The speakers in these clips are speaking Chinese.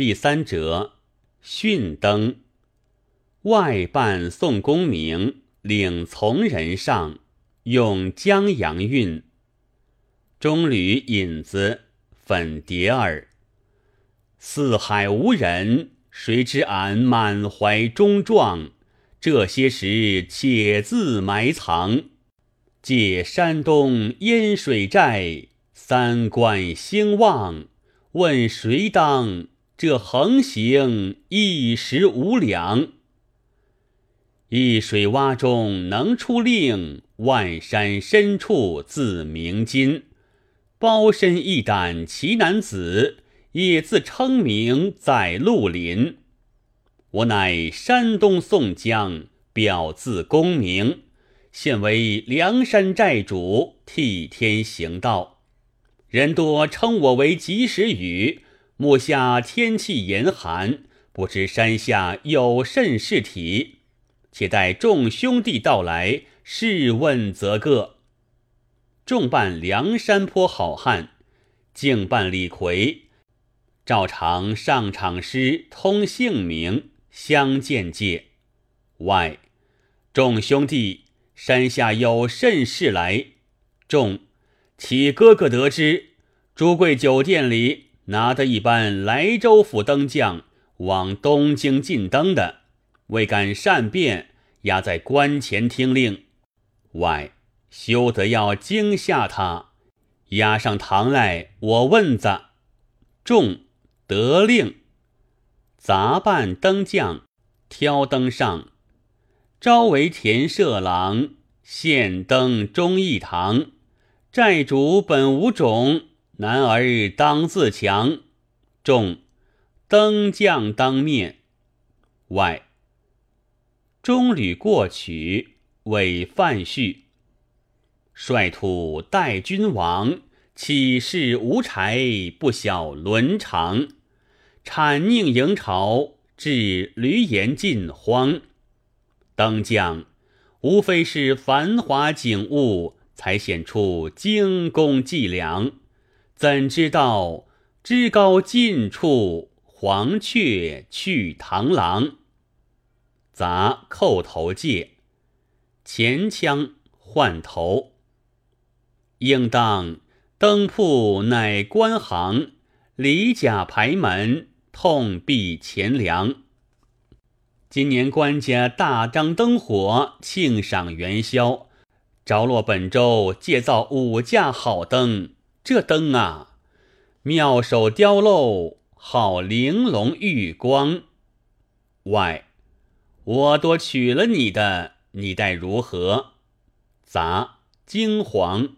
第三折，训灯。外伴宋公明，领从人上，用江阳韵。中吕引子，粉蝶儿。四海无人，谁知俺满怀忠壮？这些时且自埋藏。借山东烟水寨，三关兴旺，问谁当？这横行一时无两。一水洼中能出令，万山深处自鸣金。包身一胆奇男子，也自称名在绿林。我乃山东宋江，表字公明。现为梁山寨主，替天行道。人多称我为及时雨。目下天气严寒，不知山下有甚事体。且待众兄弟到来，试问则个。众扮梁山坡好汉，竟扮李逵，照常上场诗，通姓名，相见介。外，众兄弟。山下有甚事来？众启哥哥得知，朱贵酒店里拿得一班莱州府灯匠往东京进灯的，未敢善变，押在关前听令。外休得要惊吓他，押上堂来，我问子。众得令，杂办灯匠挑灯上。朝为田舍郎，现登忠义堂。寨主本无种，男儿当自强。众登将当面。外中吕过取，为范序。率土待君王，岂是无柴不晓伦常？谄佞迎朝，至闾阎尽荒。灯将无非是繁华景物，才显出精工伎俩。怎知道枝高近处，黄雀去螳螂？杂叩头戒，前腔换头。应当灯铺乃官行，里甲排门，痛闭前梁。今年官家大张灯火，庆赏元宵，着落本州借造五架好灯。这灯啊，妙手雕镂，好玲珑玉光。外，我多取了你的，你待如何？杂惊惶，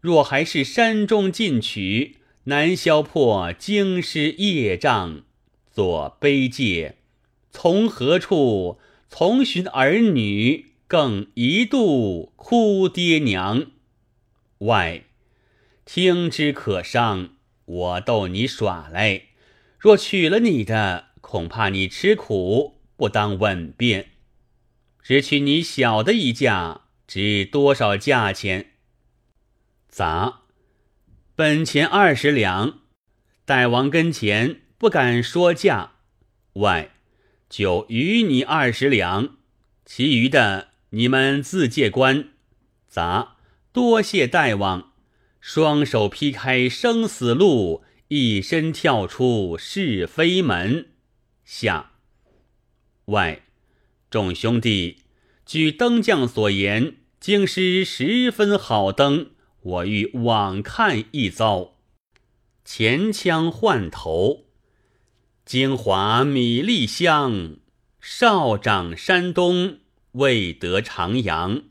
若还是山中进取，难消破京师业障，作悲戒。从何处？从寻儿女，更一度哭爹娘。外，听之可伤。我逗你耍来，若娶了你的，恐怕你吃苦，不当稳便。只娶你小的一架，值多少价钱？杂，本钱二十两。大王跟前不敢说价。外。就余你二十两，其余的你们自借官。杂多谢大王，双手劈开生死路，一身跳出是非门。下外众兄弟，据灯匠所言，京师十分好灯，我欲往看一遭。前腔换头。京华米粒香，少长山东未得徜徉。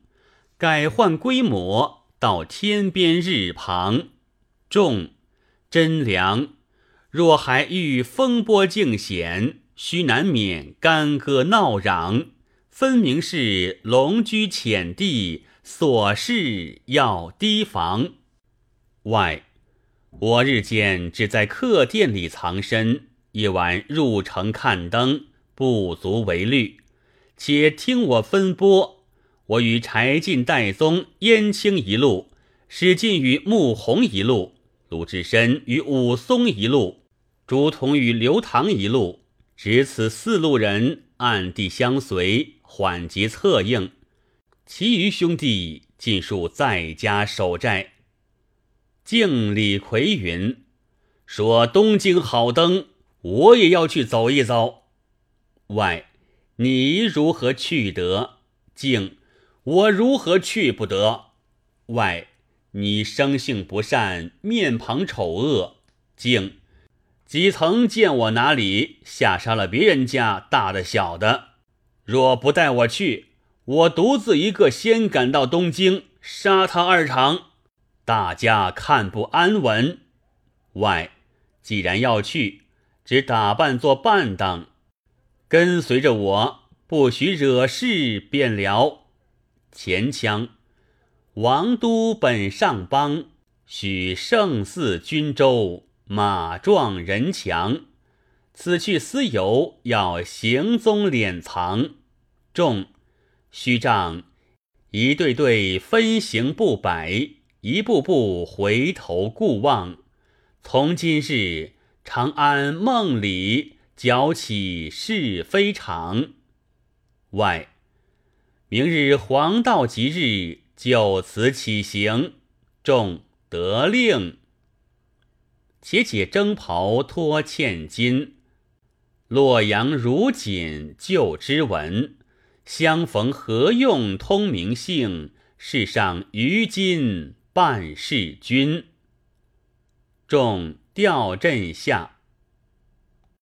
改换规模，到天边日旁。众真良，若还遇风波境险，须难免干戈闹嚷。分明是龙居浅地，所事要提防。外，我日间只在客店里藏身。夜晚入城看灯，不足为虑。且听我分拨，我与柴进、戴宗、燕青一路，史进与穆弘一路，鲁智深与武松一路，朱仝与刘唐一路，只此四路人暗地相随，缓急策应。其余兄弟尽数在家守寨。敬李逵云：“说东京好登，我也要去走一走。”外，你如何去得？敬，我如何去不得？外，你生性不善，面庞丑恶。竟，几曾见我哪里下杀了别人家大的小的？若不带我去，我独自一个先赶到东京，杀他二场，大家看不安稳。外，既然要去，只打扮做伴当，跟随着我，不许惹事便了。前腔。王都本上邦，许胜似军州，马壮人强。此去私游，要行踪敛藏。众须仗一对对分行不摆，一步步回头顾望。从今日长安梦里，搅起是非场。外，明日黄道吉日。就此起行，众得令。且解征袍脱欠金，洛阳如锦旧之文。相逢何用通名姓？世上于今半世君。众调阵下。